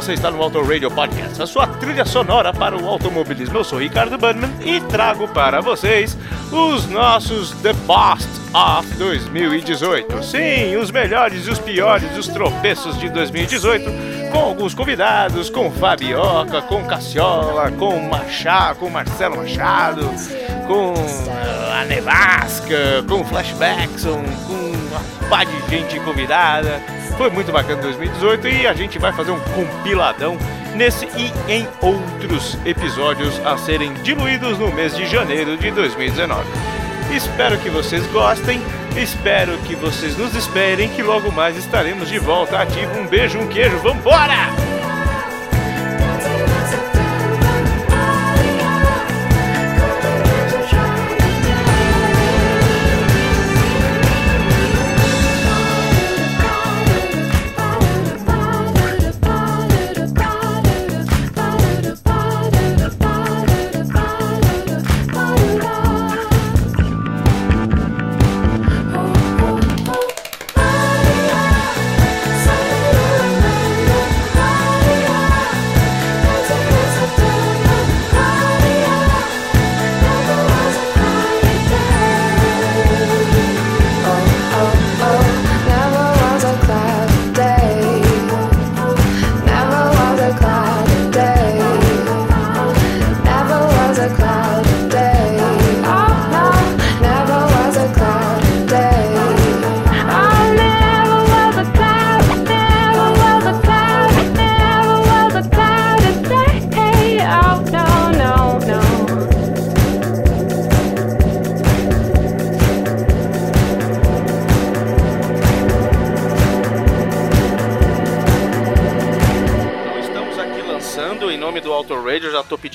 você está no Auto Radio Podcast, a sua trilha sonora para o automobilismo. Eu sou Ricardo Bannerman e trago para vocês os nossos The Best of 2018. Sim, os melhores e os piores dos tropeços de 2018, com alguns convidados, com Fabioca, com Cassiola, com Machado, com Marcelo Machado, com ah, a Nevasca, com Flashbackson, com uma pá de gente convidada. Foi muito bacana 2018 e a gente vai fazer um compiladão nesse e em outros episódios a serem diluídos no mês de janeiro de 2019. Espero que vocês gostem, espero que vocês nos esperem, que logo mais estaremos de volta ativo. Um beijo, um queijo, vambora!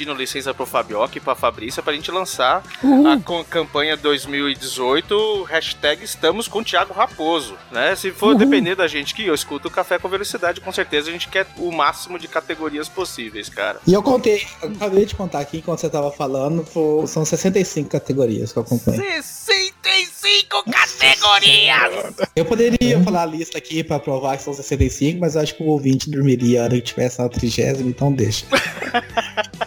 Pedindo licença pro Fabioca e pra Fabrícia pra gente lançar a co- campanha 2018, hashtag estamos com Thiago Raposo, né? Se for depender da gente que eu escuto o Café com Velocidade, com certeza a gente quer o máximo de categorias possíveis, cara. E eu contei, eu acabei de contar aqui enquanto você tava falando, são 65 categorias que eu acompanho. 65 categorias! Eu poderia falar a lista aqui pra provar que são 65, mas eu acho que o ouvinte dormiria na hora que tivesse na 30, então deixa.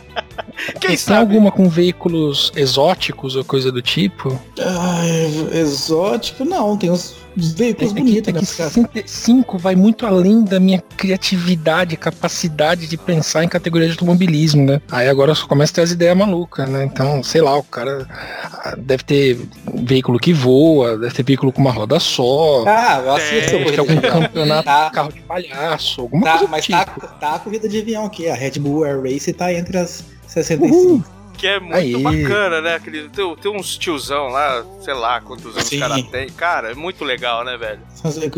Quem Tem sabe? alguma com veículos exóticos ou coisa do tipo? Ai, exótico? Não, tem uns veículos É que, bonitos, é né? que 65 vai muito além da minha criatividade, capacidade de pensar em categoria de automobilismo, né? Aí agora só começa a ter as ideias malucas, né? Então, sei lá, o cara ah, deve ter veículo que voa, deve ter veículo com uma roda só, Ah, eu assisto Tem, deve ter corrida algum campeonato Tá. de carro de palhaço, alguma Tá, coisa do mas tipo. tá, tá a corrida de avião aqui, a Red Bull Air Race tá entre as 65. Que é muito Aí. bacana, né? Aquele, tem, tem uns tiozão lá, sei lá quantos anos Sim. o cara tem. Cara, é muito legal, né, velho?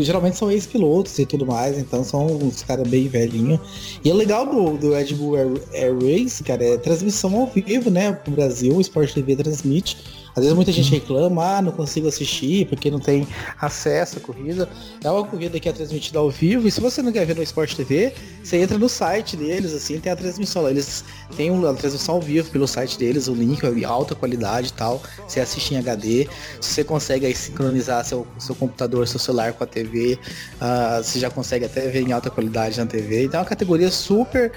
Geralmente são ex-pilotos e tudo mais, então são uns caras bem velhinhos. E o legal do, do Red Bull Air, Air Race, cara, é transmissão ao vivo, né? Pro Brasil, o Sport TV transmite Às vezes muita gente reclama, ah, não consigo assistir porque não tem acesso à corrida. É uma corrida que é transmitida ao vivo e se você não quer ver no Sport TV, você entra no site deles, assim, tem a transmissão. Eles têm uma transmissão ao vivo pelo site deles, o link é de alta qualidade e tal. Você assiste em HD, você consegue aí sincronizar seu, seu computador, seu celular com a TV, ah, você já consegue até ver em alta qualidade na TV. Então é uma categoria super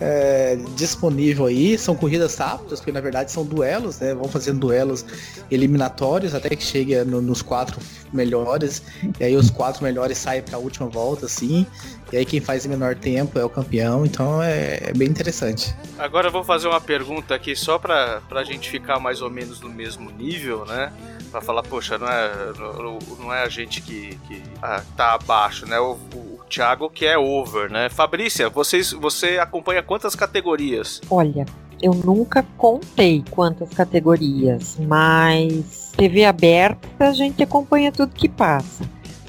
é, disponível aí. São corridas rápidas, porque na verdade são duelos, né? Vão fazendo duelos eliminatórios até que chegue no- nos quatro melhores. E aí os quatro melhores saem para a última volta, assim. E aí quem faz em menor tempo é o campeão. Então é, é bem interessante. Agora eu vou fazer uma pergunta aqui só pra, pra gente ficar mais ou menos no mesmo nível, né? Pra falar, poxa, não é, não, não é a gente que, que ah, tá abaixo, né? O, o, o Thiago que é over, né? Fabrícia, vocês, você acompanha quantas categorias? Olha, eu nunca contei quantas categorias, mas TV aberta a gente acompanha tudo que passa.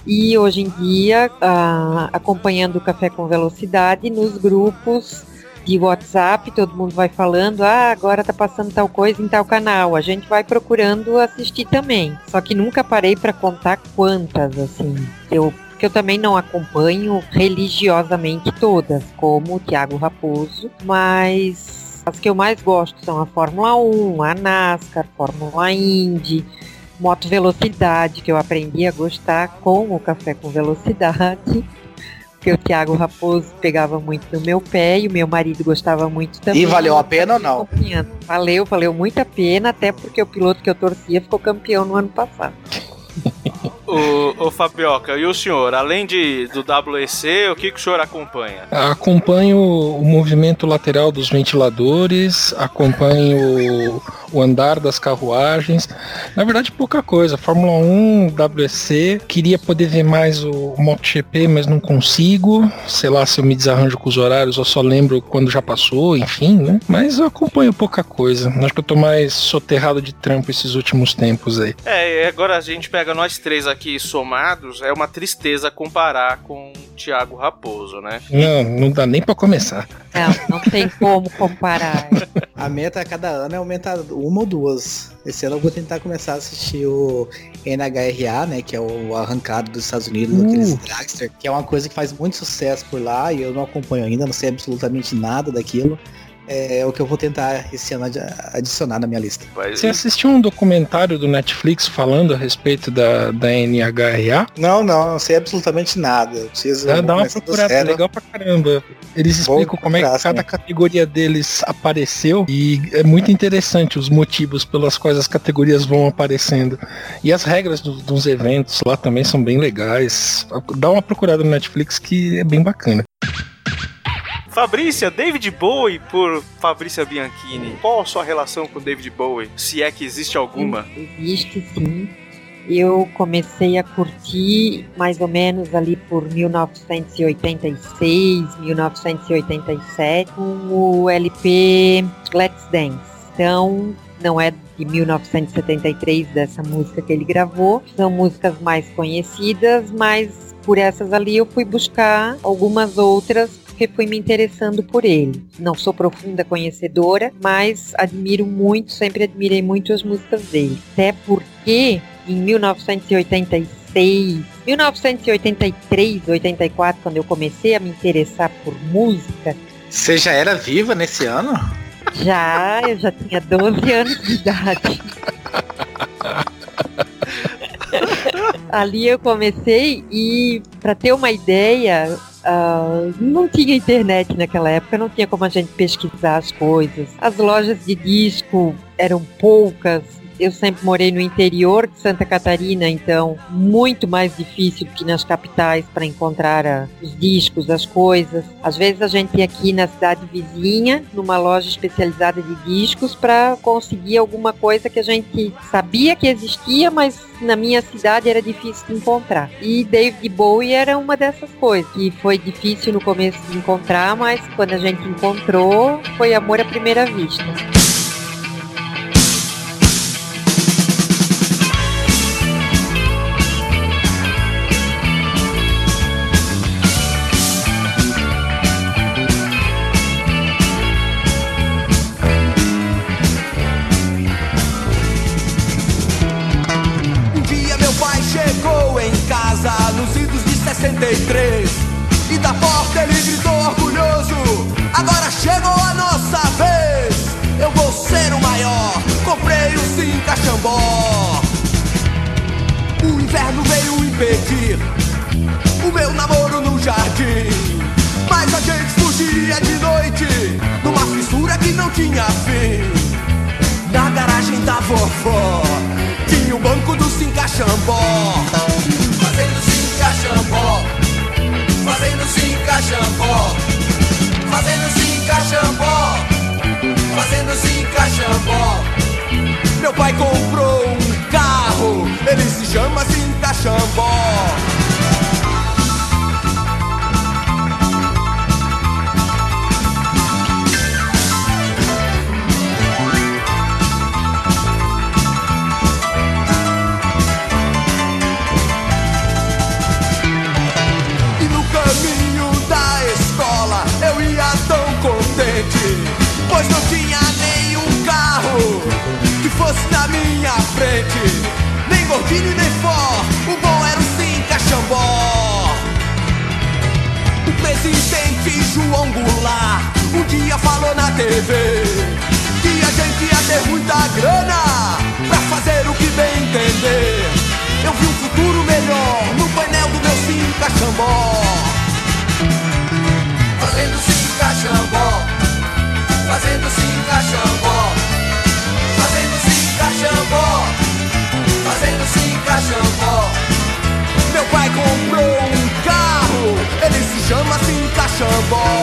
E hoje em dia, ah, acompanhando o Café com Velocidade nos grupos de WhatsApp, todo mundo vai falando, ah, agora tá passando tal coisa em tal canal. A gente vai procurando assistir também. Só que nunca parei para contar quantas, assim. Eu porque eu também não acompanho religiosamente todas, como o Thiago Raposo, mas as que eu mais gosto são a Fórmula 1, a NASCAR, Fórmula Indy, Moto Velocidade, que eu aprendi a gostar com o Café com Velocidade. Porque o Thiago Raposo pegava muito no meu pé e o meu marido gostava muito também. E valeu a pena ou não? Valeu, valeu muito a pena, até porque o piloto que eu torcia ficou campeão no ano passado. Ô, ô Fabioca, e o senhor, além de, do WEC, o que, que o senhor acompanha? Acompanho o movimento lateral dos ventiladores, acompanho o andar das carruagens. Na verdade, pouca coisa. Fórmula 1, WEC, queria poder ver mais o MotoGP, mas não consigo. Sei lá se eu me desarranjo com os horários, eu só lembro quando já passou, enfim, né? Mas eu acompanho pouca coisa. Acho que eu tô mais soterrado de trampo esses últimos tempos aí. É, agora a gente pega nós três aqui somados, é uma tristeza comparar com o Thiago Raposo, né? Não, não dá nem pra começar. Não, não tem como comparar. A meta a cada ano é aumentar uma ou duas. Esse ano eu vou tentar começar a assistir o NHRA, né? Que é o arrancado dos Estados Unidos, Uh. aqueles dragster, que é uma coisa que faz muito sucesso por lá e eu não acompanho ainda, não sei absolutamente nada daquilo. É o que eu vou tentar esse ano adi- adicionar na minha lista. Você assistiu um documentário do Netflix falando a respeito da, da NHRA? Não, não, não sei absolutamente nada. Preciso Dá, dá uma procurada zero. legal pra caramba. Eles Vou explicam como é que cada categoria deles apareceu e é muito interessante os motivos pelas quais as categorias vão aparecendo. E as regras do- dos eventos lá também são bem legais. Dá uma procurada no Netflix que é bem bacana. Fabrícia, David Bowie por Fabrícia Bianchini. Qual a sua relação com David Bowie? Se é que existe alguma? Existe sim. Eu comecei a curtir mais ou menos ali por 1986, 1987, com o LP Let's Dance. Então, não é de 1973 dessa música que ele gravou, são músicas mais conhecidas, mas por essas ali eu fui buscar algumas outras porque fui me interessando por ele. Não sou profunda conhecedora, mas admiro muito, sempre admirei muito as músicas dele. Até porque em 1986, 1983, 84, quando eu comecei a me interessar por música, Você já era viva nesse ano? já eu já tinha 12 anos de idade. Ali eu comecei e para ter uma ideia, ah, não tinha internet naquela época, não tinha como a gente pesquisar as coisas. As lojas de disco eram poucas. Eu sempre morei no interior de Santa Catarina, então muito mais difícil do que nas capitais para encontrar ah, os discos, as coisas. Às vezes a gente ia aqui na cidade vizinha, numa loja especializada de discos, para conseguir alguma coisa que a gente sabia que existia, mas na minha cidade era difícil de encontrar. E David Bowie era uma dessas coisas, que foi difícil no começo de encontrar, mas quando a gente encontrou, foi amor à primeira vista. Gente fugia de noite numa fissura que não tinha fim. Na garagem da vovó tinha o banco do Cinca Xambó. Fazendo Cinca Xambó. Fazendo Cinca Xambó. Fazendo Cinca Xambó. Fazendo Cinca Xambó. Meu pai comprou um carro, ele se chama Cinca pois não tinha nenhum carro que fosse na minha frente, nem gordinho nem for, o bom era o Cinca Xambó. O presidente João Goulart um dia falou na TV que a gente ia ter muita grana pra fazer o que bem entender. Eu vi um futuro melhor no painel do meu Cinca Xambó. Fazendo Cinca Xambó, fazendo Cinca Xambó, fazendo Cinca Xambó, fazendo Cinca Xambó. Meu pai comprou um carro, ele se chama Cinca Xambó.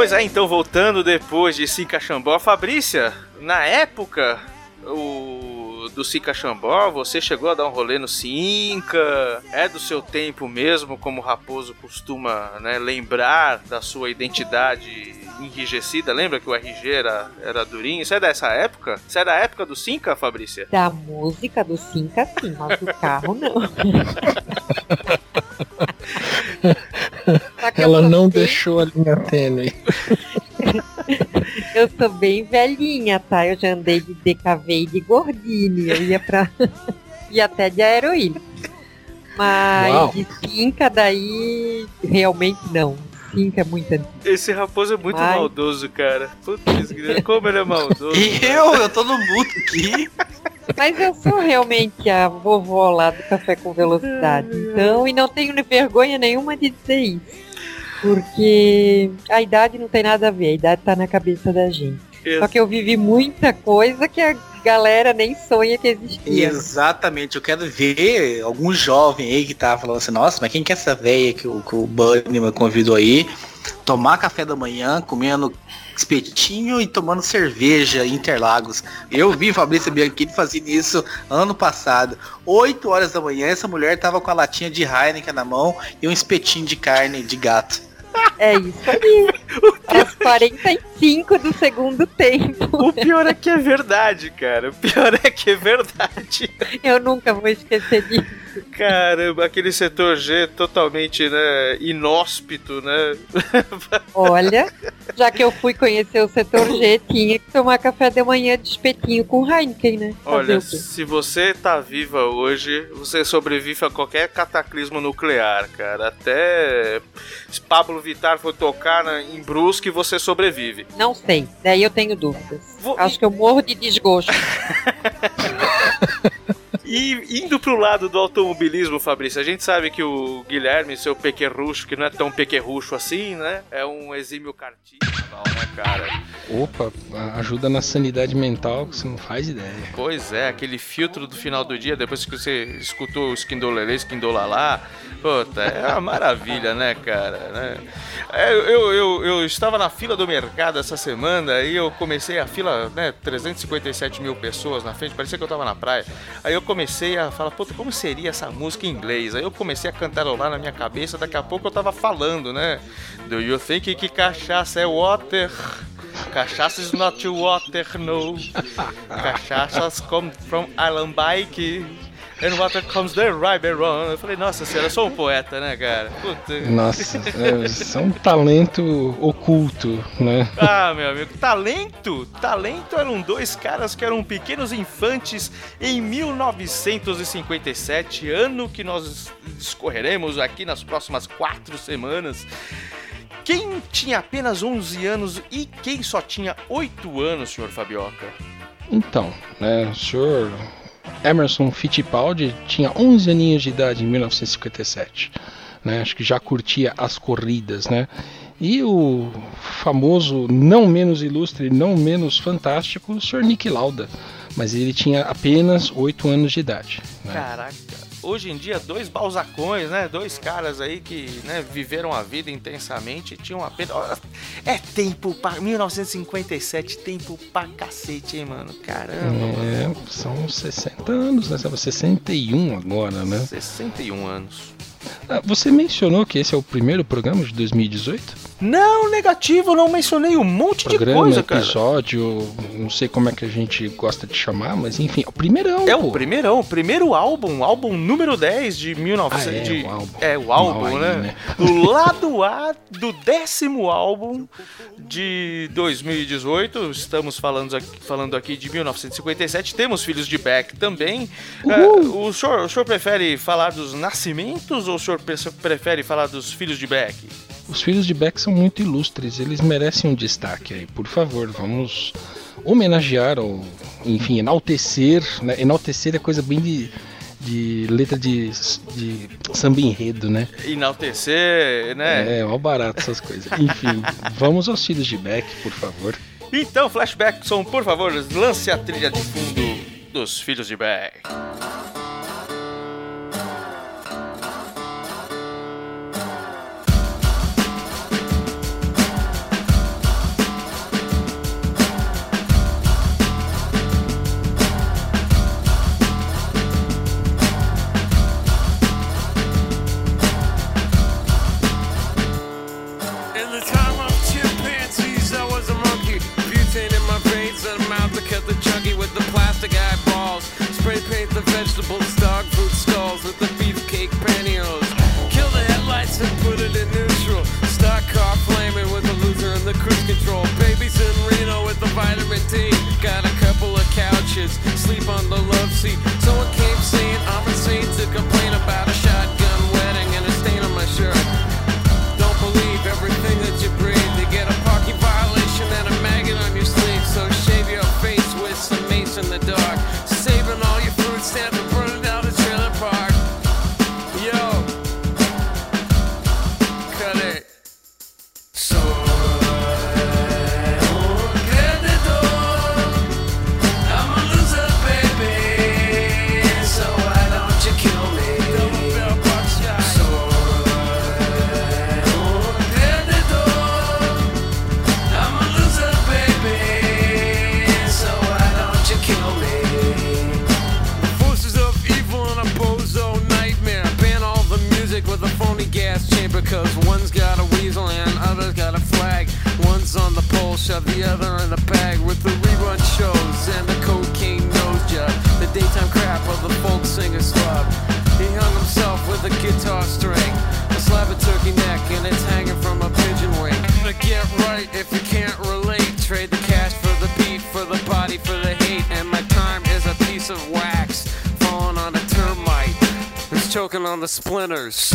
Pois é, então voltando depois de Cinca Xambó, Fabrícia, na época o do Cinca Xambó, você chegou a dar um rolê no Cinca, é do seu tempo mesmo, como o Raposo costuma né, lembrar da sua identidade enrijecida, lembra que o RG era, era durinho? Isso é dessa época? Isso é da época do Cinca, Fabrícia? Da música do Cinca, sim, mas do carro não. Ela não bem- deixou a linha tênue. Eu sou bem velhinha, tá? Eu já andei de DKV e de Gordini. Eu ia pra. ia até de Aeroína. Mas Uau. de Cinca daí realmente não. É muito antigo. Esse raposo é muito Ai. maldoso, cara. Putz, como ele é maldoso. E eu, eu tô no mudo aqui. Mas eu sou realmente a vovó lá do Café com Velocidade. Então, e não tenho vergonha nenhuma de dizer isso. Porque a idade não tem nada a ver, a idade tá na cabeça da gente. Só que eu vivi muita coisa que a galera nem sonha que existia. Exatamente, eu quero ver algum jovem aí que tá falando assim, nossa, mas quem que é essa velha que o, que o Bunnyman convidou aí? Tomar café da manhã, comendo espetinho e tomando cerveja em Interlagos. Eu vi Fabrício Bianchini fazendo isso ano passado. 8 horas da manhã, essa mulher tava com a latinha de Heineken na mão e um espetinho de carne de gato. É isso aí. Às 45 do segundo tempo. O pior é que é verdade, cara. O pior é que é verdade. Eu nunca vou esquecer disso. Caramba, aquele setor G totalmente, né, inóspito, né? Olha, já que eu fui conhecer o setor G, tinha que tomar café de manhã de espetinho com Heineken, né? Fazer Olha, se você tá viva hoje, você sobrevive a qualquer cataclismo nuclear, cara. Até se Pablo Vittar for tocar em Brusque, você sobrevive. Não sei, daí eu tenho dúvidas. Vou- Acho que eu morro de desgosto. E indo pro lado do automobilismo, Fabrício, a gente sabe que o Guilherme, seu pequerrucho, que não é tão pequerrucho assim, né? É um exímio cartista, né, cara? Opa, ajuda na sanidade mental que você não faz ideia. Pois é, aquele filtro do final do dia, depois que você escutou o Skindolele, Skindolalá, puta, é uma maravilha, né, cara? né? É, eu, eu, eu estava na fila do mercado essa semana e eu comecei a fila, né, 357 mil pessoas na frente, parecia que eu tava na praia. Aí eu comecei a falar, puta, como seria essa música em inglês? Aí eu comecei a cantarolar na minha cabeça, daqui a pouco eu tava falando, né? Do you think que cachaça é water? Cachaça is not water, no. Cachaças come from Alambique. And water comes the Riberon. Eu falei, nossa senhora, eu sou um poeta, né, cara? Puta. Nossa, é, é um talento oculto, né? Ah, meu amigo, talento? Talento eram dois caras que eram pequenos infantes em 1957, ano que nós discorreremos aqui nas próximas quatro semanas. Quem tinha apenas 11 anos e quem só tinha 8 anos, senhor Fabioca? Então, né, o senhor Emerson Fittipaldi tinha 11 aninhos de idade em 1957. Né, acho que já curtia as corridas, né? E o famoso, não menos ilustre, não menos fantástico, o Sr. Nick Lauda. Mas ele tinha apenas 8 anos de idade. Né? Caraca, hoje em dia, dois balzacões, né? Dois caras aí que né, viveram a vida intensamente e tinham apenas. É tempo pra. 1957, tempo pra cacete, hein, mano? Caramba, mano. É, são 60 anos, né? Estava 61 agora, né? 61 anos. Ah, Você mencionou que esse é o primeiro programa de 2018? Não, negativo, não mencionei um monte Programa, de coisa, cara. episódio, não sei como é que a gente gosta de chamar, mas enfim, é o primeirão. É pô. o primeirão, o primeiro álbum, álbum número 10 de Ah, 1900. é, de- o álbum. é, o álbum, Mal aí, né? né? Do lado A do décimo álbum de 2018. Estamos falando aqui, falando aqui de 1957. Temos Filhos de Beck também. É, o, senhor, o senhor prefere falar dos nascimentos ou o senhor pre- prefere falar dos Filhos de Beck? Os filhos de Beck são muito ilustres, eles merecem um destaque aí. Por favor, vamos homenagear ou, enfim, enaltecer. Né? Enaltecer é coisa bem de, de letra de, de samba enredo, né? Enaltecer, né? É, mal barato essas coisas. Enfim, vamos aos filhos de Beck, por favor. Então, Flashbackson, por favor, lance a trilha de fundo dos Filhos de Beck. Chunky with the plastic eyeballs. Spray paint the vegetables, dog food stalls with the beefcake pantyhose. Kill the headlights and put it in neutral. Stock car flaming with the loser and the cruise control. Babies in Reno with the vitamin D. Got a couple of couches, sleep on the love seat. The splinters?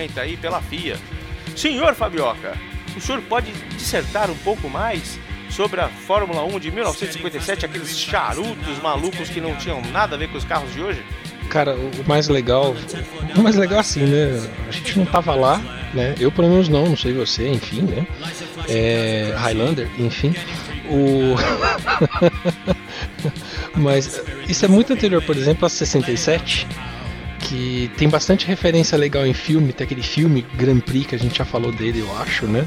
1950 aí pela FIA. Senhor Fabioca, o senhor pode dissertar um pouco mais sobre a Fórmula 1 de 1957, aqueles charutos malucos que não tinham nada a ver com os carros de hoje? Cara, o o mais legal. O mais legal assim, né? A gente não tava lá, né? Eu pelo menos não, não sei você, enfim, né? É, Highlander, enfim. O. Mas isso é muito anterior, por exemplo, a 67, que tem bastante referência legal em filme, tem aquele filme Grand Prix que a gente já falou dele, eu acho, né?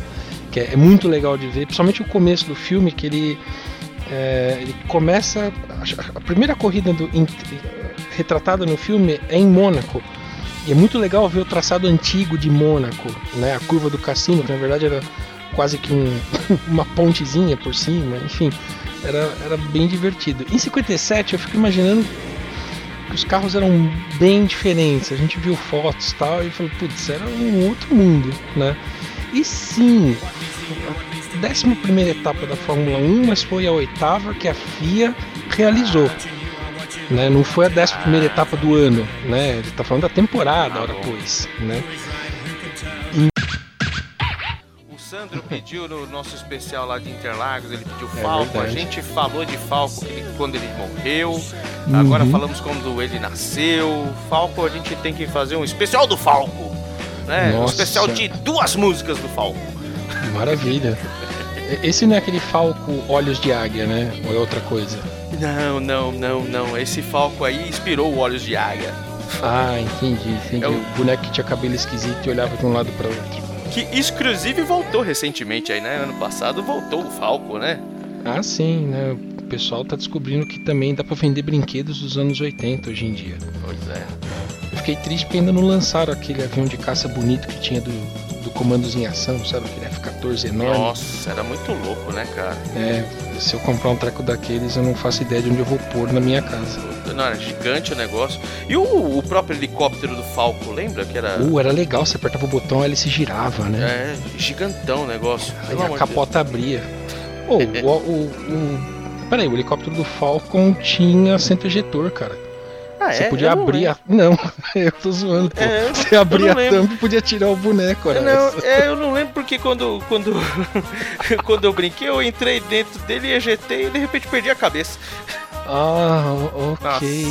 Que é, é muito legal de ver, principalmente o começo do filme, que ele, é, ele começa. A, primeira corrida do, em- retratada no filme é em Mônaco. E é muito legal ver o traçado antigo de Mônaco, né? A curva do cassino, que na verdade era quase que um- uma pontezinha por cima, enfim, era, era bem divertido. Em 57 eu fico imaginando os carros eram bem diferentes. A gente viu fotos e tal e falou, putz, era um outro mundo, né? E sim, a décima primeira etapa da Fórmula 1, mas foi a oitava que a FIA realizou. Né? Não foi a décima primeira etapa do ano, né? Ele tá falando da temporada, hora pois, né? O Sandro pediu no nosso especial lá de Interlagos, ele pediu Falco, a verdade. gente falou de Falco ele- quando ele morreu, agora Uhum. falamos quando ele nasceu. Falco, a gente tem que fazer um especial do Falco, né? Um especial de duas músicas do Falco. Maravilha. Esse não é aquele falco olhos de águia, né? Ou é outra coisa? Não, não, não, não. Esse Falco aí inspirou o Olhos de Águia. Ah, entendi, entendi. É o- O boneco que tinha cabelo esquisito e olhava de um lado para outro. Que inclusive voltou recentemente aí, né? Ano passado voltou o Falco, né? Ah, sim, né? O pessoal tá descobrindo que também dá pra vender brinquedos dos anos 80 hoje em dia. Pois é. Eu fiquei triste porque ainda não lançaram aquele avião de caça bonito que tinha do, do Comandos em Ação, sabe? Aquele F-14 enorme. Nossa, era muito louco, né, cara? É, se eu comprar um treco daqueles, eu não faço ideia de onde eu vou pôr na minha casa. Não, era gigante o negócio. E o, o próprio helicóptero do Falco, lembra que era. Uh, era legal, você apertava o botão, ele se girava, né? É, gigantão o negócio. Aí a capota abria. Ô, o, o, o- Peraí, o helicóptero do Falcon tinha centro ejetor, cara. Ah, Você é? podia Eu não abrir a. Não, eu tô zoando, pô. É, eu não- Você abria não a tampa e podia tirar o boneco, olha. Não, é, eu não lembro porque quando, quando, quando eu brinquei, eu entrei dentro dele, ejetei e de repente perdi a cabeça. Ah, ok.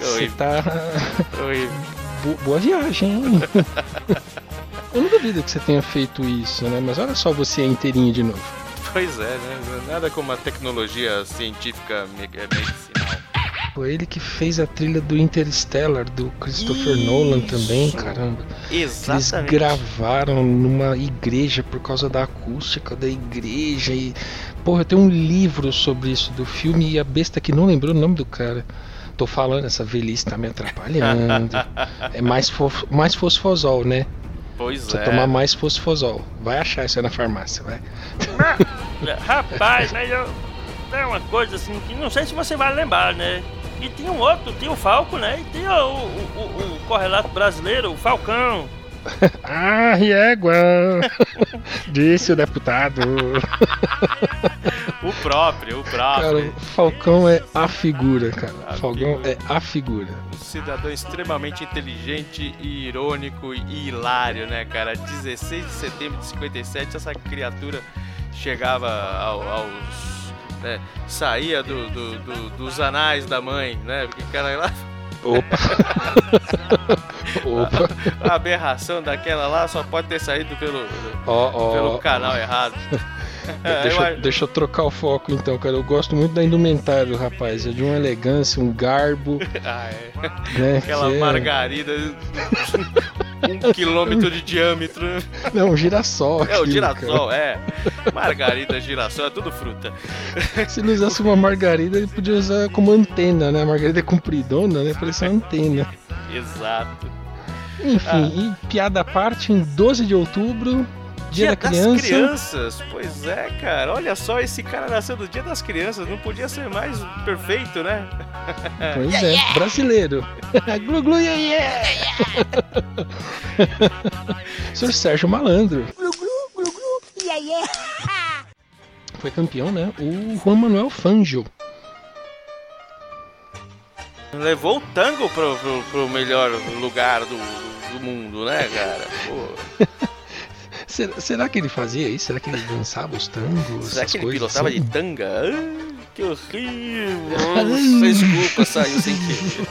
Nossa, Você tá. Bo- Boa viagem, hein? Eu não duvido que você tenha feito isso, né? Mas olha só você inteirinho de novo. Pois é, né? Nada como a tecnologia científica me- é. Foi ele que fez a trilha do Interstellar, do Christopher Nolan também, caramba. Eles Exatamente. gravaram numa igreja por causa da acústica da igreja e. Porra, tem um livro sobre isso do filme e a besta que não lembrou o nome do cara. Tô falando, essa velhice tá me atrapalhando. é mais, fos- mais fosfosol, né? Pois Precisa é. tomar mais fosfosol. Vai achar isso aí na farmácia, vai. Rapaz, mas eu. É uma coisa assim que não sei se você vai lembrar, né? E tinha um outro, tinha o Falco, né? E tinha o, o, o- o correlato brasileiro, o Falcão. Ah, égua! Disse o deputado. O próprio, o Cara, próprio. o Falcão é a figura, cara. A O Falcão figura. é a figura. Um cidadão extremamente inteligente e irônico e hilário, né, cara? 16 de setembro de 57, essa criatura chegava ao- aos. Né, saía do, do- do- dos anais da mãe, né? Porque o cara lá, Opa! Opa! a aberração daquela lá só pode ter saído pelo, Ó, ó. pelo canal errado. Deixa, Eu deixa eu trocar o foco então, cara. Eu gosto muito da indumentária do rapaz. É de uma elegância, um garbo, Ah, é. né? Aquela que é- margarida, um quilômetro de diâmetro. Não, um girassol. É o aquilo, girassol, é. Margarida, girassol, é tudo fruta. cara. Se ele usasse uma margarida, ele podia usar como antena, né? A margarida é compridona, né? Parece uma antena. Exato. Enfim, e piada à parte, em 12 de outubro, Dia, da das Criança. crianças, pois é, cara. Olha só, esse cara nasceu no dia das crianças, não podia ser mais perfeito, né? Pois é, brasileiro. glu glu yeah, yeah. Senhor Sérgio Malandro. Foi campeão, né? O Juan Manuel Fangio. Levou o tango pro, pro, pro melhor lugar do, do mundo, né, cara? Pô, Será, será que ele fazia isso? Será que ele dançava os tangos? será que ele pilotava assim? de tanga? Ai, que horrível! Desculpa, saiu sem querer.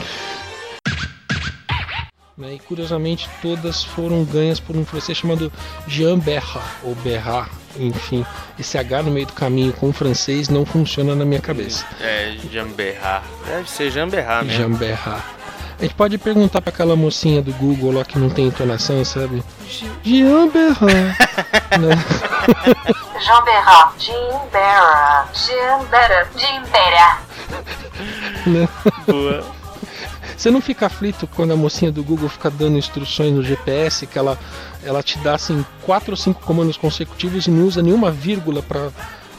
Né, E curiosamente todas foram ganhas por um francês chamado Jean Berra, ou Berra, enfim. Esse H no meio do caminho com o francês não funciona na minha cabeça. É, Jamberra. Deve ser Jamberra mesmo. Jean Berra. A gente pode perguntar pra aquela mocinha do Google lá que não tem entonação, sabe? Jean Berra. né? Jean Berra. Jean Berra. Jean Berra. Jean Berra. né? Boa. Você não fica aflito quando a mocinha do Google fica dando instruções no GPS que ela, ela te dá assim quatro ou cinco comandos consecutivos e não usa nenhuma vírgula pra,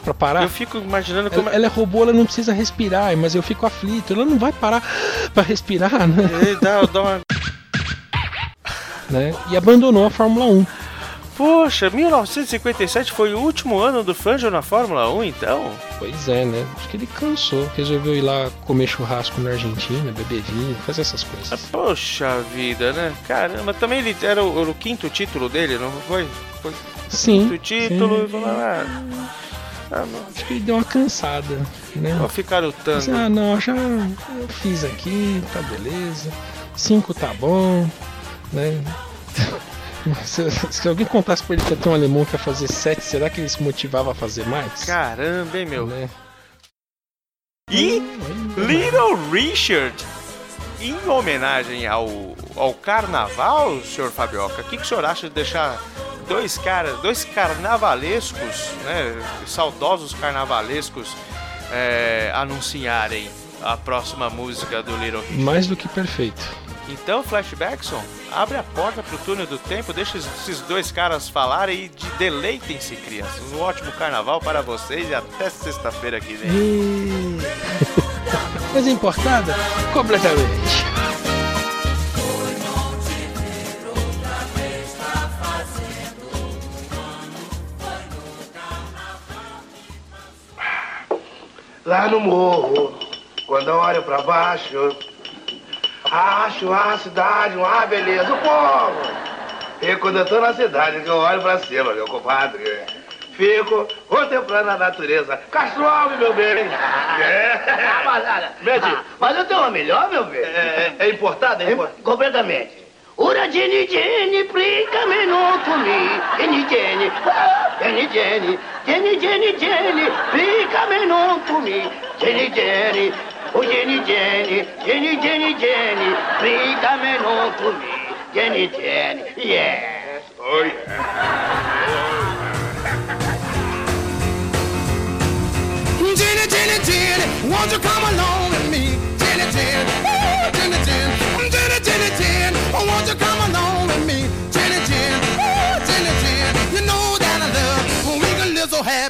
pra parar? Eu fico imaginando como Ela, ela é robô, ela não precisa respirar, mas eu fico aflito. Ela não vai parar pra respirar, né? Ele dá, dá uma. né? E abandonou a Fórmula 1. Poxa, 1957 foi o último ano do Fangio na Fórmula 1, então? Pois é, né? Acho que ele cansou, resolveu ir lá comer churrasco na Argentina, beber vinho, fazer essas Ah, coisas. Poxa vida, né? Caramba, também ele era o, o quinto título dele, não foi? Foi Sim. o título sim. e falou, ah, Acho que ele deu uma cansada, né? vou ficar lutando. ah, não, já eu fiz aqui, tá beleza. Cinco tá bom, né? Se, se alguém contasse pra ele que ter um alemão que ia fazer sete, será que ele se motivava a fazer mais? Caramba, hein, meu? Né? E Little Richard, em homenagem ao, ao carnaval, senhor Fabioca, o que, que o senhor acha de deixar dois caras, dois carnavalescos, né, saudosos carnavalescos, é, anunciarem a próxima música do Little Richard? Mais do que perfeito. Então, Flashbackson, abre a porta pro túnel do tempo, deixa esses dois caras falarem e de- deleitem-se, crianças. Um ótimo carnaval para vocês e até sexta-feira que vem. Coisa importada? Completamente. Lá no morro, quando eu olho pra baixo, acho a cidade uma beleza, o povo. E quando eu tô na cidade, que eu olho pra cima, meu compadre, fico contemplando a natureza. Castro Alves, meu bem. É. Mas, olha, ah, mas eu tenho uma melhor, meu bem. É, é importado, é importado. Completamente. Ora Jenny Jenny, prica me no to me. Jenny Jenny, ah, Jenny Jenny, Jenny, Jenny, Jenny, explica-me to me. Jenny, Jenny, oh Jenny, Jenny, Jenny, Jenny, Jenny, explica-me não to me. Jenny, Jenny, yes. Oh, yeah. Jenny, Jenny, Jenny, won't you come along with me? Jenny, Jenny, Jenny,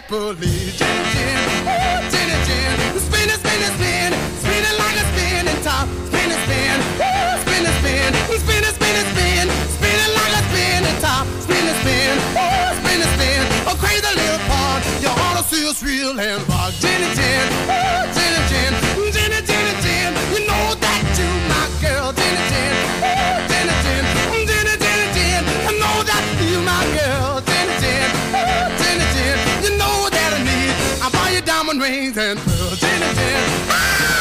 happily. Gin, gin, ooh, gin and. Spin it, spin it, spin. Spin it like a spinning top. Spin it, spin. oh, spin it, spin. Spin it, spin it, spin. Spin it like a spinning top. Spin it, spin. oh, spin it, spin. Oh, crazy little part. Your heart will see us real and rock. Gin and oh. Ooh, rings and pearls. Jenny, Jenny.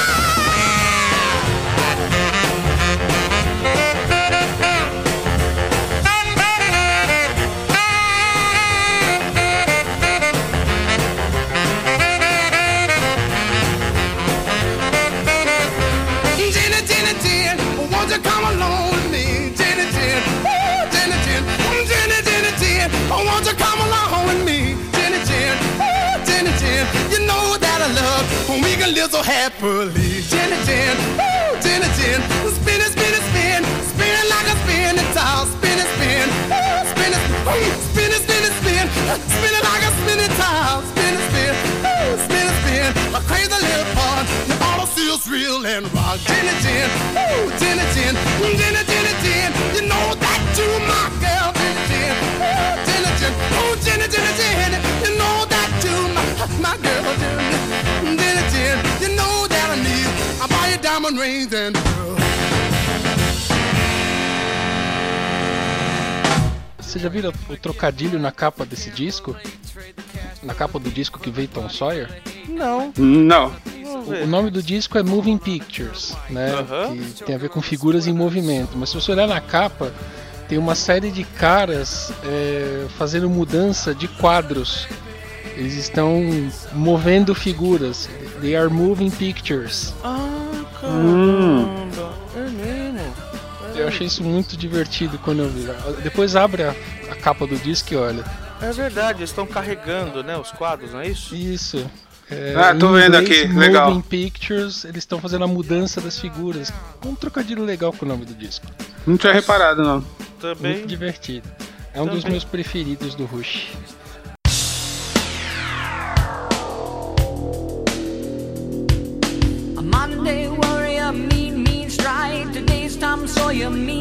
When we can live so happily. Jenny, Jenny, oh, Jenny, Jenny, spin it, spin it, spin, spin it like a spinning top, spin it, spin, oh, spin it, oh, spin it, spin it, spin, spin it like a spinning top, spin it, spin, oh, spin it, spin, a crazy little part. You ought to see us real and rock. Jenny, Jenny, oh, Jenny, Jenny, Jenny, Jenny, Jenny, you know that you my girl. Jenny, Jenny, oh, Jenny, Jenny, oh, Jenny, Jenny, Jenny, you know that you my, my girl. Jenny, Jenny, diamond rings and pearls. Já viram o trocadilho na capa desse disco? Na capa do disco que veio Tom Sawyer? Não. Não. O, o nome do disco é Moving Pictures, né? Aham. Que tem a ver com figuras em movimento. Mas se você olhar na capa, tem uma série de caras é, fazendo mudança de quadros. Eles estão movendo figuras. They are moving pictures. Ah, Hum. É mesmo. Eu achei isso muito divertido quando eu vi. Depois abre a, a capa do disco e olha. É verdade, eles estão carregando, né, os quadros, não é isso? Isso. É, Ah, tô vendo aqui, legal. Moving Pictures, eles estão fazendo a mudança das figuras. Um trocadilho legal com o nome do disco. Não tinha reparado, não. Também. Muito divertido. É um dos Também. meus preferidos do Rush. Tom Sawyer, mean, mean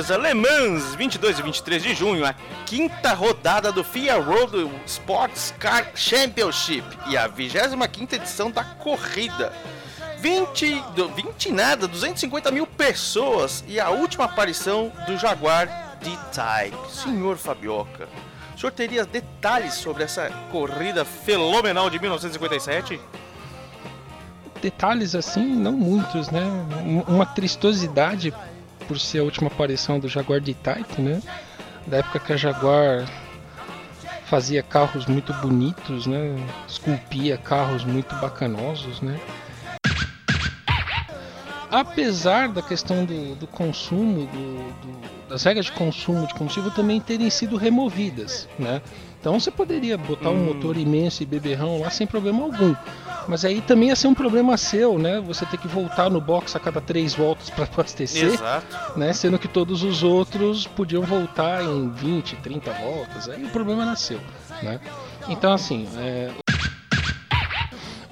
Le Mans, 22 e 23 de junho, a quinta rodada do FIA World Sports Car Championship e a 25 edição da corrida. 20, do- 20 nada, 250 mil pessoas e a última aparição do Jaguar D-Type. Senhor Fabioca, o senhor teria detalhes sobre essa corrida fenomenal de 1957? Detalhes assim, não muitos, né? Um- Uma tristosidade por ser a última aparição do Jaguar D-Type, né? Da época que a Jaguar fazia carros muito bonitos, né? Esculpia carros muito bacanosos, né? Apesar da questão do, do consumo, do- do- das regras de consumo de combustível também terem sido removidas, né? Então você poderia botar um motor imenso e beberrão lá sem problema algum. Mas aí também ia ser um problema seu, né? Você ter que voltar no box a cada três voltas para abastecer Exato. né? Sendo que todos os outros podiam voltar em 20, 30 voltas. Aí o problema nasceu, né? Então assim, é,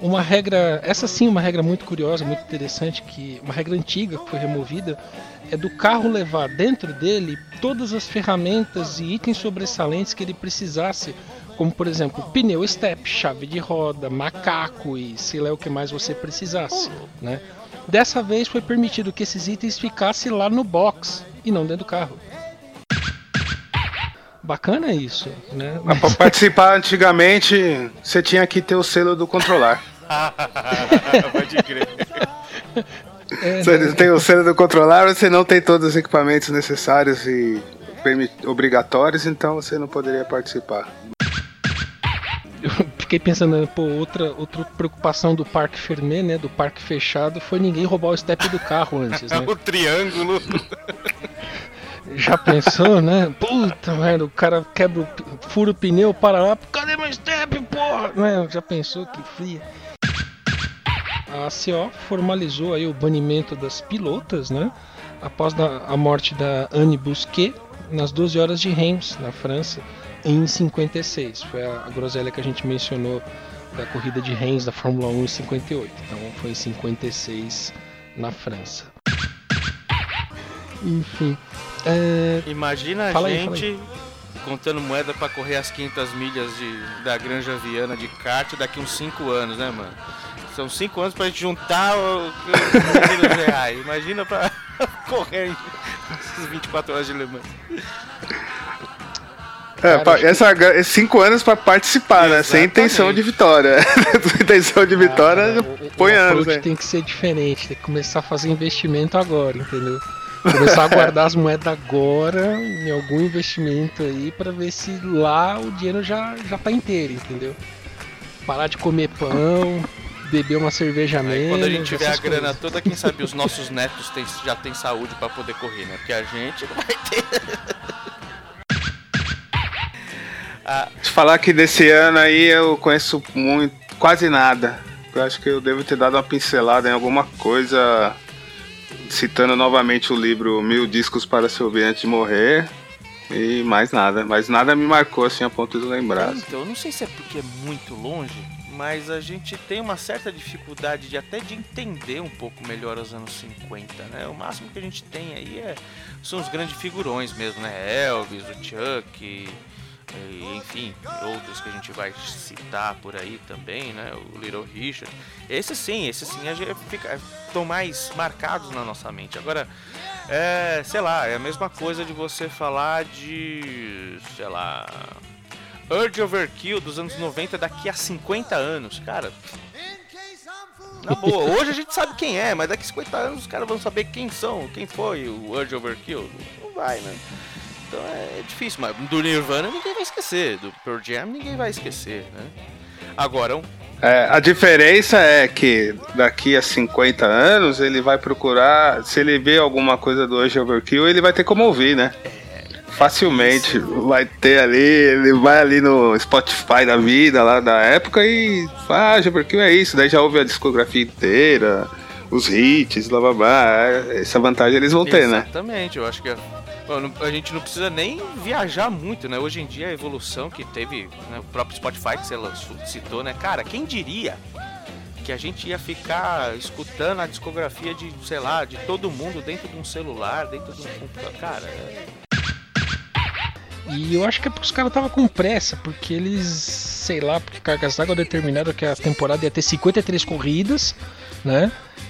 uma regra, essa sim, uma regra muito curiosa, muito interessante, que uma regra antiga que foi removida é do carro levar dentro dele todas as ferramentas e itens sobressalentes que ele precisasse, como por exemplo pneu step, chave de roda, macaco e sei lá o que mais você precisasse, né? Dessa vez foi permitido que esses itens ficassem lá no box e não dentro do carro. Bacana isso, né? Mas pra participar antigamente, você tinha que ter o selo do controlar. Pode crer. É, Você tem o selo do controlar, você não tem todos os equipamentos necessários e obrigatórios, então você não poderia participar. Eu fiquei pensando, pô, outra, outra preocupação do parque Fermé, né? Do parque fechado, foi ninguém roubar o step do carro antes, né? o triângulo. Já pensou, né? Puta merda, o cara quebra o fura o pneu, para lá, cadê meu step, porra? Né? Já pensou que fria? A ACO formalizou aí o banimento das pilotas, né? Após a morte da Anne Bousquet nas 12 horas de Reims, na França, em 56. Foi a, a groselha que a gente mencionou da corrida de Reims da Fórmula 1 em 58. Então foi em 56 na França. Enfim. é, Imagina a Fala aí, fala gente contando moeda pra correr as 500 milhas de, da Granja Viana de kart daqui uns 5 anos, né, mano? São 5 anos pra gente juntar o, o, o reais. Imagina pra correr essas 24 horas de Le Mans. É, essa, esses cinco anos pra participar, né? Sem intenção de vitória. Sem intenção de vitória, põe o anos, né? tem que ser diferente, tem que começar a fazer investimento agora, entendeu? Começar a guardar as moedas agora em algum investimento aí pra ver se lá o dinheiro já, já tá inteiro, entendeu? Parar de comer pão, beber uma cerveja Aí menos. quando a gente tiver a grana coisas. toda, quem sabe os nossos netos têm- já têm saúde pra poder correr, né? Porque a gente não vai ter. Te falar que desse ano aí eu conheço muito, quase nada. Eu acho que eu devo ter dado uma pincelada em alguma coisa, citando novamente o livro Mil Discos para Se Ouvir Antes de Morrer. E mais nada. Mas nada me marcou assim a ponto de lembrar. Então, eu não sei se é porque é muito longe, mas a gente tem uma certa dificuldade de até de entender um pouco melhor os anos 50, né? O máximo que a gente tem aí é, são os grandes figurões mesmo, né? Elvis, o Chuck, e, enfim, outros que a gente vai citar por aí também, né? O Little Richard. Esses sim, esses sim estão mais marcados na nossa mente. Agora, é, sei lá, é a mesma coisa de você falar de, sei lá, Urge Overkill dos anos 90 daqui a 50 anos, cara. Na boa, hoje a gente sabe quem é, mas daqui a 50 anos os caras vão saber quem são, quem foi o Urge Overkill. Não vai, né? Então é difícil, mas do Nirvana ninguém vai esquecer, do Pearl Jam ninguém vai esquecer, né? Agora, um É, a diferença é que daqui a 50 anos ele vai procurar. Se ele vê alguma coisa do Hoje Overkill, ele vai ter como ouvir, né? Facilmente. Vai ter ali, ele vai ali no Spotify da vida, lá da época, e ah, Overkill é isso. Daí já ouve a discografia inteira, os hits, blá blá blá. Essa vantagem eles vão ter, né? Exatamente, eu acho que a, a gente não precisa nem viajar muito, né? Hoje em dia a evolução que teve, né, o próprio Spotify que você lançou, citou, né? Cara, quem diria que a gente ia ficar escutando a discografia de, sei lá, de todo mundo dentro de um celular, dentro de um computador. Cara, é- E eu acho que é porque os caras estavam com pressa, porque eles, sei lá, porque Cargas d'Água determinaram que a temporada ia ter 53 corridas, né?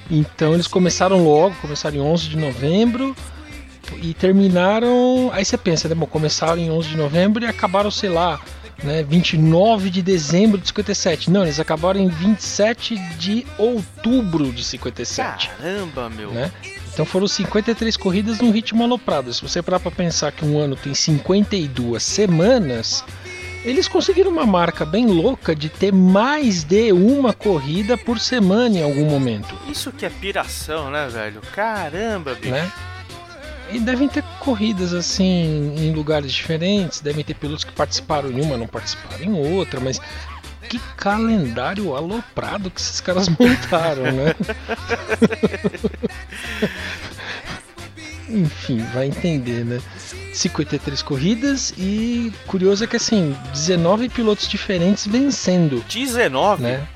Então eles começaram logo, começaram em 11 de novembro e terminaram. Aí você pensa, né? Bom, começaram em 11 de novembro e acabaram, sei lá, né? 29 de dezembro de 57. Não, eles acabaram em 27 de outubro de 57. caramba, meu. né? Então foram 53 corridas num ritmo aloprado. Se você parar pra pensar que um ano tem 52 semanas, eles conseguiram uma marca bem louca de ter mais de uma corrida por semana em algum momento, Isso que é piração, né, velho? Caramba, bicho. né? E devem ter corridas assim em lugares diferentes, devem ter pilotos que participaram em uma, não participaram em outra, mas que calendário aloprado que esses caras montaram, né? Enfim, vai entender, né? 53 corridas e curioso é que assim, 19 pilotos diferentes vencendo, 19? né?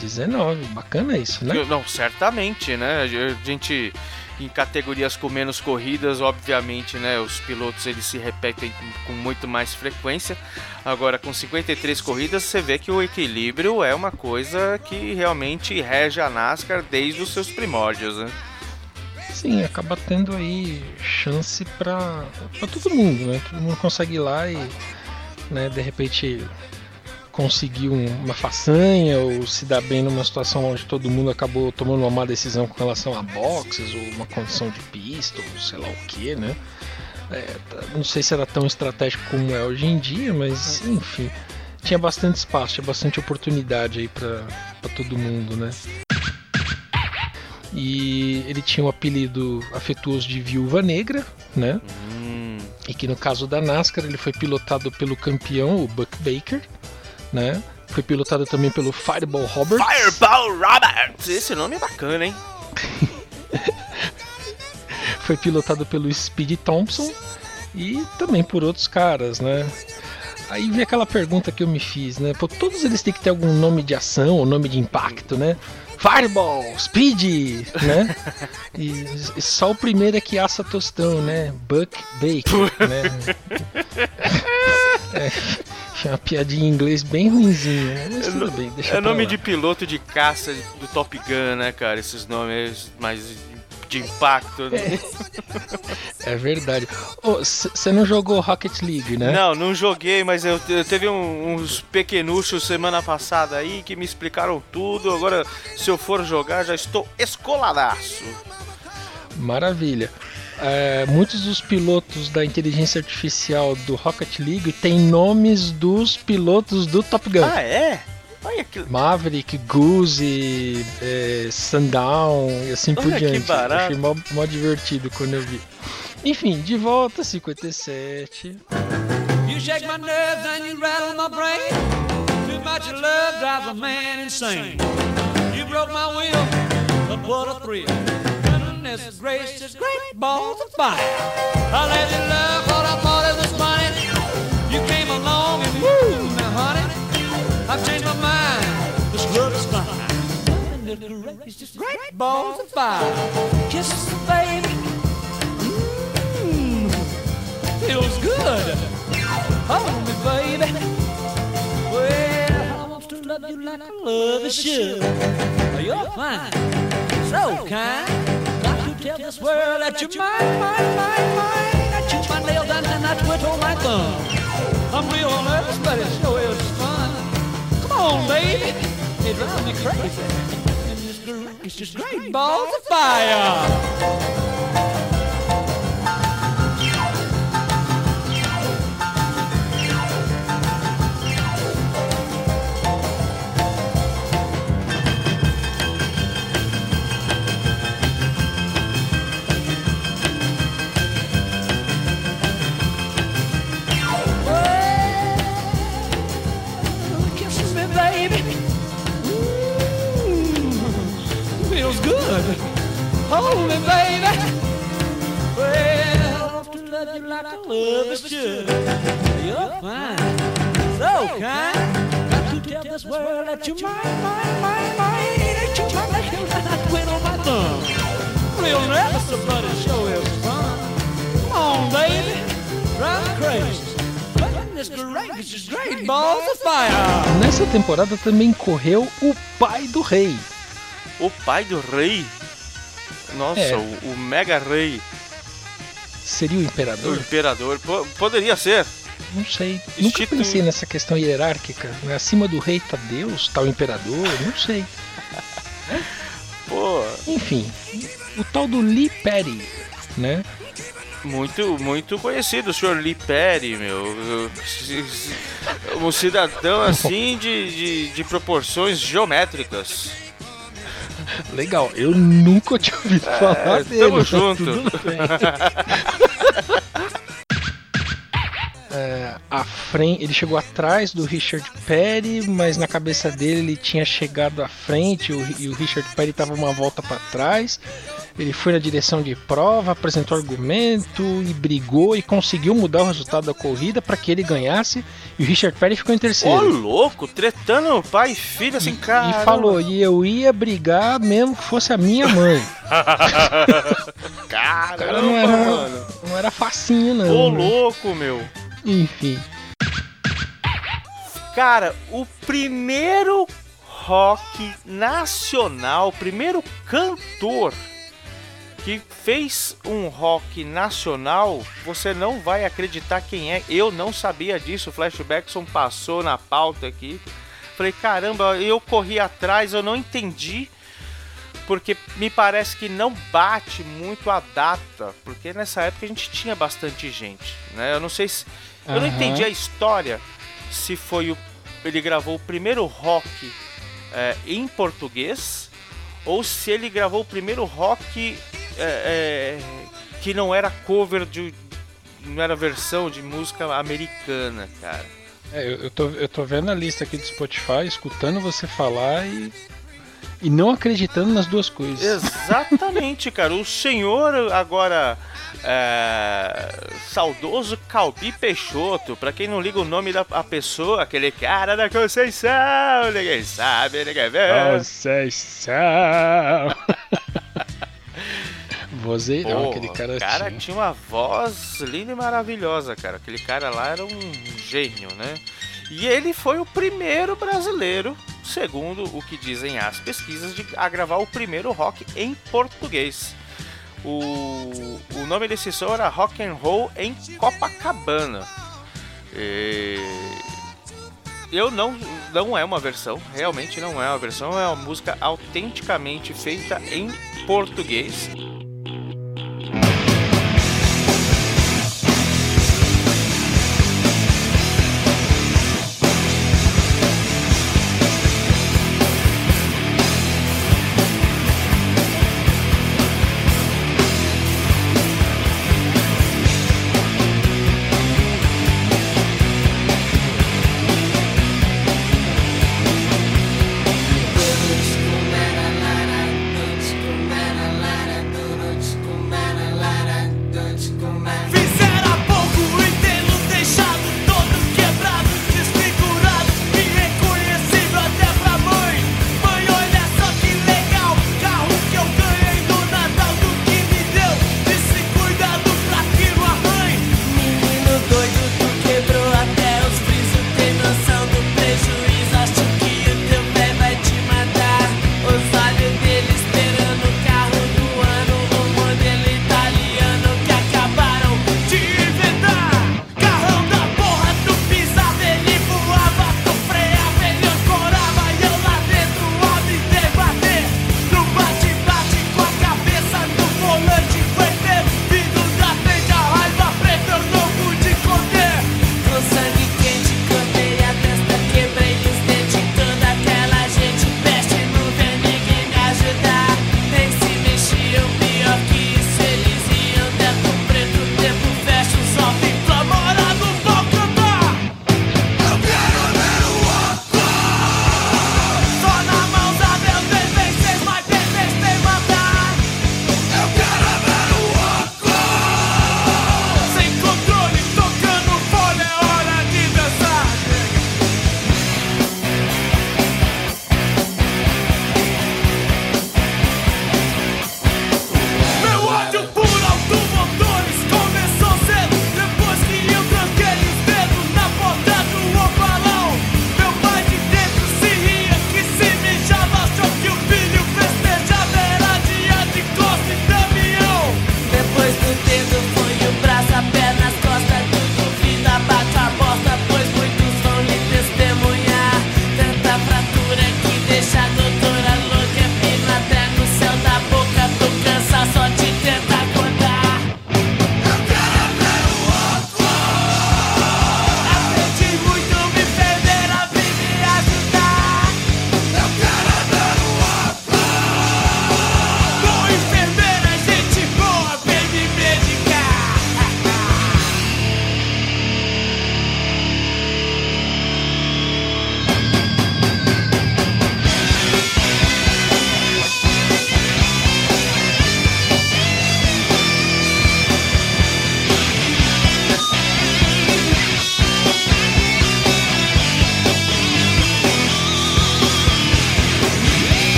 19, bacana isso, né? Eu- Não, certamente, né? A gente em categorias com menos corridas, obviamente, né, os pilotos eles se repetem com, muito mais frequência. Agora com 53 corridas, você vê que o equilíbrio é uma coisa que realmente rege a NASCAR desde os seus primórdios, né? Sim, acaba tendo aí chance pra todo mundo, né? Todo mundo consegue ir lá e, né, de repente conseguir um- uma façanha ou se dar bem numa situação onde todo mundo acabou tomando uma má decisão com relação a boxes ou uma condição de pista ou sei lá o que, né? É, tá- não sei se era tão estratégico como é hoje em dia, mas enfim, tinha bastante espaço, tinha bastante oportunidade aí pra todo mundo, né? E ele tinha o apelido afetuoso de Viúva Negra, né? E que no caso da NASCAR ele foi pilotado pelo campeão, o Buck Baker, né? Foi pilotado também pelo Fireball Roberts. Fireball Roberts! Esse nome é bacana, hein? Foi pilotado pelo Speed Thompson e também por outros caras, né? Aí vem aquela pergunta que eu me fiz, né? Pô, todos eles têm que ter algum nome de ação ou nome de impacto, né? Fireball, Speed, né? E, e só o primeiro é que assa tostão, né? Buck Baker, né? É, é uma piadinha em inglês bem ruimzinha, né? Mas tudo bem, deixa É nome lá. de piloto de caça do Top Gun, né, cara? Esses nomes mais de impacto. né? É verdade. Você não jogou Rocket League, né? Não, não joguei, mas eu, eu teve um- uns pequenuchos semana passada aí que me explicaram tudo. Agora, se eu for jogar, já estou escoladaço. Maravilha. É, muitos dos pilotos da inteligência artificial do Rocket League têm nomes dos pilotos do Top Gun. Ah, é? Olha que. Maverick, Goose, é, Sundown e assim por Olha que diante. barato. Achei mó, mó divertido quando eu vi. Enfim, de volta, 57. You shake my nerves and you rattle my brain. Too much love drives a man insane. You broke my will, but what a thrill. Goodness gracious, great balls of fire. I let you love what I thought it was funny. You came along and woo, now honey, I've changed my mind. This love is fine. Goodness gracious, great balls of fire. Kisses, baby. Mmm, feels good. Hold me, baby. Well, I want to love you like I love a should. You're fine, so kind. Tell this world that you're mine, mine, mine, mine. I chew my nails and I twiddle my thumb. I'm real nervous, but it sure is fun. Come on, baby. It drives me crazy. And this groove is just great balls of fire. To show his fun. Come on, baby, drive crazy. Nessa temporada também correu o pai do rei. O pai do rei? Nossa, É. o, o mega rei, Seria o o imperador? imperador. Po- poderia ser. Não sei. Nunca pensei nessa questão hierárquica. né? Acima do rei tá Deus, tá o imperador, não sei. Pô, Enfim, o tal do Lee Perry, né? muito, muito conhecido, o senhor Lee Perry, meu. Um cidadão assim de, de, de proporções geométricas. Legal, eu nunca tinha ouvido falar É, dele. tamo junto. É, à frente, ele chegou atrás do Richard Perry, mas na cabeça dele ele tinha chegado à frente o- e o Richard Perry estava uma volta para trás. Ele foi na direção de prova, apresentou argumento e brigou e conseguiu mudar o resultado da corrida para que ele ganhasse e o Richard Perry ficou em Ô, terceiro. louco, tretando pai e filho assim, cara. E falou, e eu ia brigar mesmo que fosse a minha mãe. Caramba, Cara, não era, mano. não era facinho, não. Ô, né? louco, meu. Enfim. Cara, o primeiro rock nacional, o primeiro cantor que fez um rock nacional, você não vai acreditar quem é. Eu não sabia disso, o Flashbackson passou na pauta aqui. Falei, caramba, eu corri atrás, eu não entendi. Porque me parece que não bate muito a data, porque nessa época a gente tinha bastante gente, né? Eu não sei se eu não entendi a história se foi o ele gravou o primeiro rock é, em português ou se ele gravou o primeiro rock é, é, que não era cover de não era versão de música americana, cara. É, eu, eu, tô, eu tô vendo a lista aqui do Spotify, escutando você falar e, e não acreditando nas duas coisas. Exatamente, cara. O senhor agora é, saudoso Calbi Peixoto, pra quem não liga o nome da pessoa, aquele cara da Conceição, ninguém sabe, ninguém vê. Conceição. Vozeirão, Pô, aquele cara, o cara tinha. tinha uma voz linda e maravilhosa, cara. Aquele cara lá era um gênio, né? E ele foi o primeiro brasileiro, segundo o que dizem as pesquisas, de, a gravar o primeiro rock em português. O, o nome desse som era Rock and Roll em Copacabana. E eu não não é uma versão, realmente não é uma versão, é uma música autenticamente feita em português.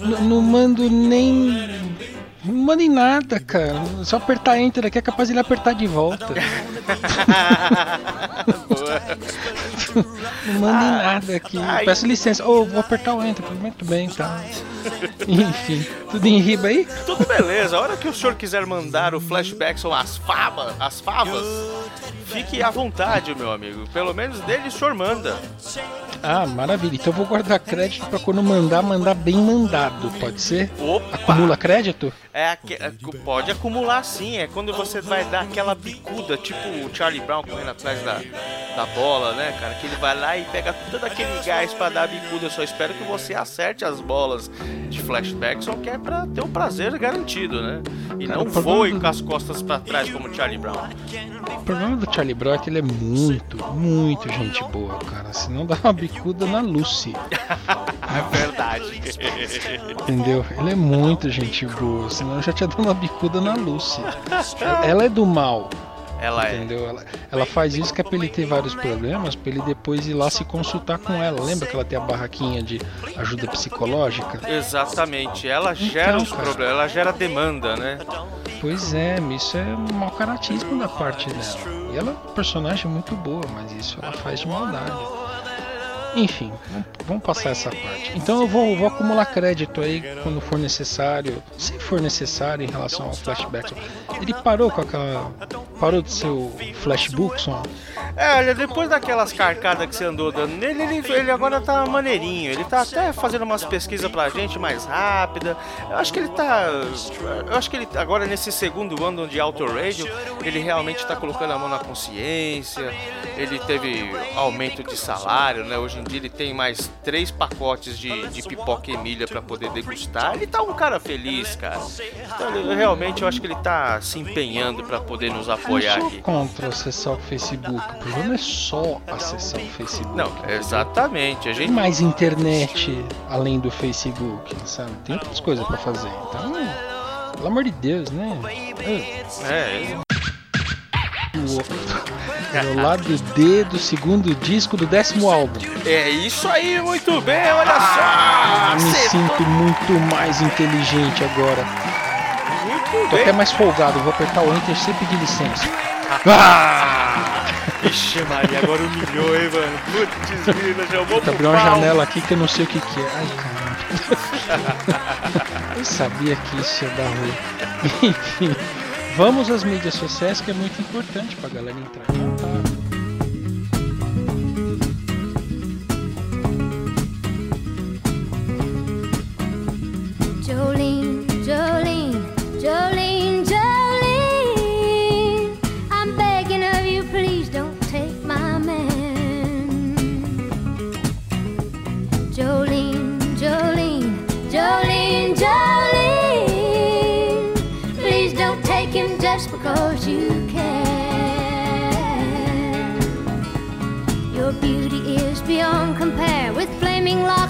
Não, não mando nem. Não mando em nada, cara. Só apertar enter aqui é capaz de ele apertar de volta. Não manda em nada aqui. Peço licença. Ô, vou apertar o enter. Muito bem, tá. Enfim, tudo em riba aí? Tudo beleza. A hora que o senhor quiser mandar o flashback são as favas, as favas, fique à vontade, meu amigo. Pelo menos dele o senhor manda. Ah, maravilha. Então eu vou guardar crédito pra quando mandar, mandar bem mandado, pode ser? Opa! Acumula crédito? É, aque- é, pode acumular sim, é quando você vai dar aquela bicuda, tipo o Charlie Brown correndo atrás da, da bola, né, cara? Que ele vai lá e pega todo aquele gás pra dar a bicuda. Eu só espero que você acerte as bolas de flashback, só que é pra ter o prazer garantido, né? E Cara, não voe do- com as costas pra trás como o Charlie Brown. O problema do Charlie Brown é que ele é muito, muito gente boa, cara. Se não dá uma bicuda na Lucy, É verdade. entendeu? Ele é muito gente boa, senão eu já tinha dado uma bicuda na Lucy. Ela é do mal. Ela é. Entendeu? Ela, ela faz isso que é pra ele ter vários problemas, pra ele depois ir lá se consultar com ela. Lembra que ela tem a barraquinha de ajuda psicológica? Exatamente, ela gera os cara. problemas, ela gera demanda, né? Pois é, isso é um mau caratismo da parte dela. E ela é uma personagem muito boa, mas isso ela faz de maldade. Enfim, vamos, passar essa parte. Então eu vou, vou acumular crédito aí quando for necessário, se for necessário em relação ao flashback. Ele parou com aquela. Parou de ser o flashbookson? É, olha, depois daquelas carcadas que você andou dando nele, ele, ele agora tá maneirinho. Ele tá até fazendo umas pesquisas pra gente mais rápida. Eu acho que ele tá. Eu acho que ele agora nesse segundo ano de Auto Radio, ele realmente tá colocando a mão na consciência. Ele teve aumento de salário, né? Hoje em dia ele tem mais três pacotes de, de pipoca e milha pra poder degustar. Ele tá um cara feliz, cara. Então, ele- realmente eu acho que ele tá se empenhando pra poder nos apoiar aqui. contra acessar o Facebook. O problema é só acessar o Facebook. Não, exatamente. A Tem gente mais internet além do Facebook, sabe? Tem outras coisas pra fazer. Então, pelo amor de Deus, né? É, O, é o lado D do segundo disco do décimo álbum. é isso aí, muito bem, olha Ah, só! me Cê- sinto muito mais inteligente agora. Muito Tô bem. até mais folgado, vou apertar o Enter sem pedir licença. Ixi, Maria, agora humilhou, hein, mano? Putz, grila, já vou pro abriu uma pau. janela aqui que eu não sei o que, que é. Ai, caramba. eu sabia que isso ia dar ruim. Enfim, vamos às mídias sociais que é muito importante pra galera entrar em contato.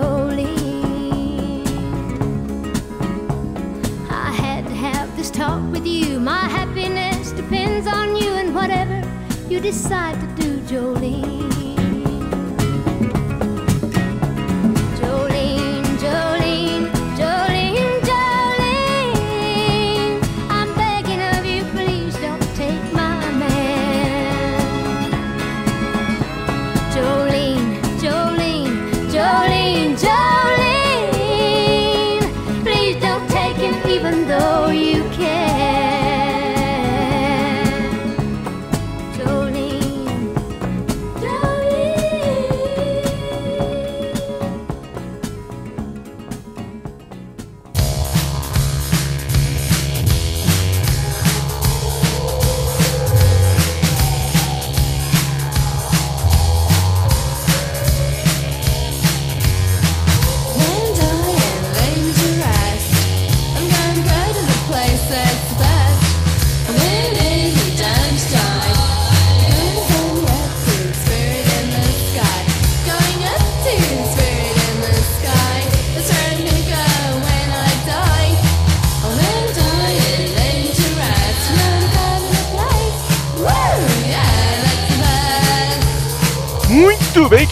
Jolene. I had to have this talk with you. My happiness depends on you and whatever you decide to do, Jolene.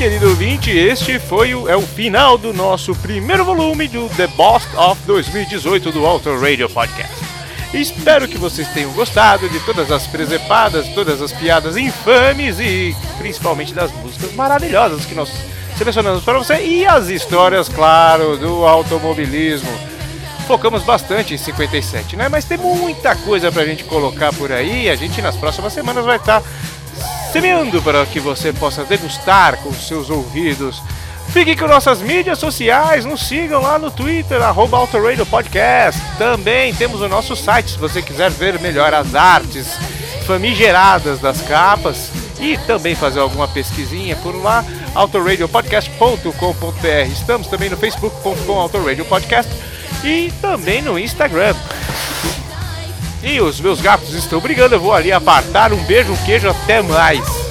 Querido ouvinte, este foi o, é o final do nosso primeiro volume do The Best of 2018 do Auto Radio Podcast. Espero que vocês tenham gostado de todas as presepadas, todas as piadas infames e principalmente das músicas maravilhosas que nós selecionamos para você e as histórias, claro, do automobilismo. Focamos bastante em 57, né? Mas tem muita coisa pra gente colocar por aí. A gente nas próximas semanas vai estar semeando para que você possa degustar com seus ouvidos. Fique com nossas mídias sociais, nos sigam lá no Twitter, arroba Podcast. Também temos o nosso site, se você quiser ver melhor as artes famigeradas das capas e também fazer alguma pesquisinha por lá, autoradiopodcast.com.br. Estamos também no facebook.com autoradiopodcast e também no Instagram. E os meus gatos estão brigando, eu vou ali apartar. Um beijo, um queijo, até mais.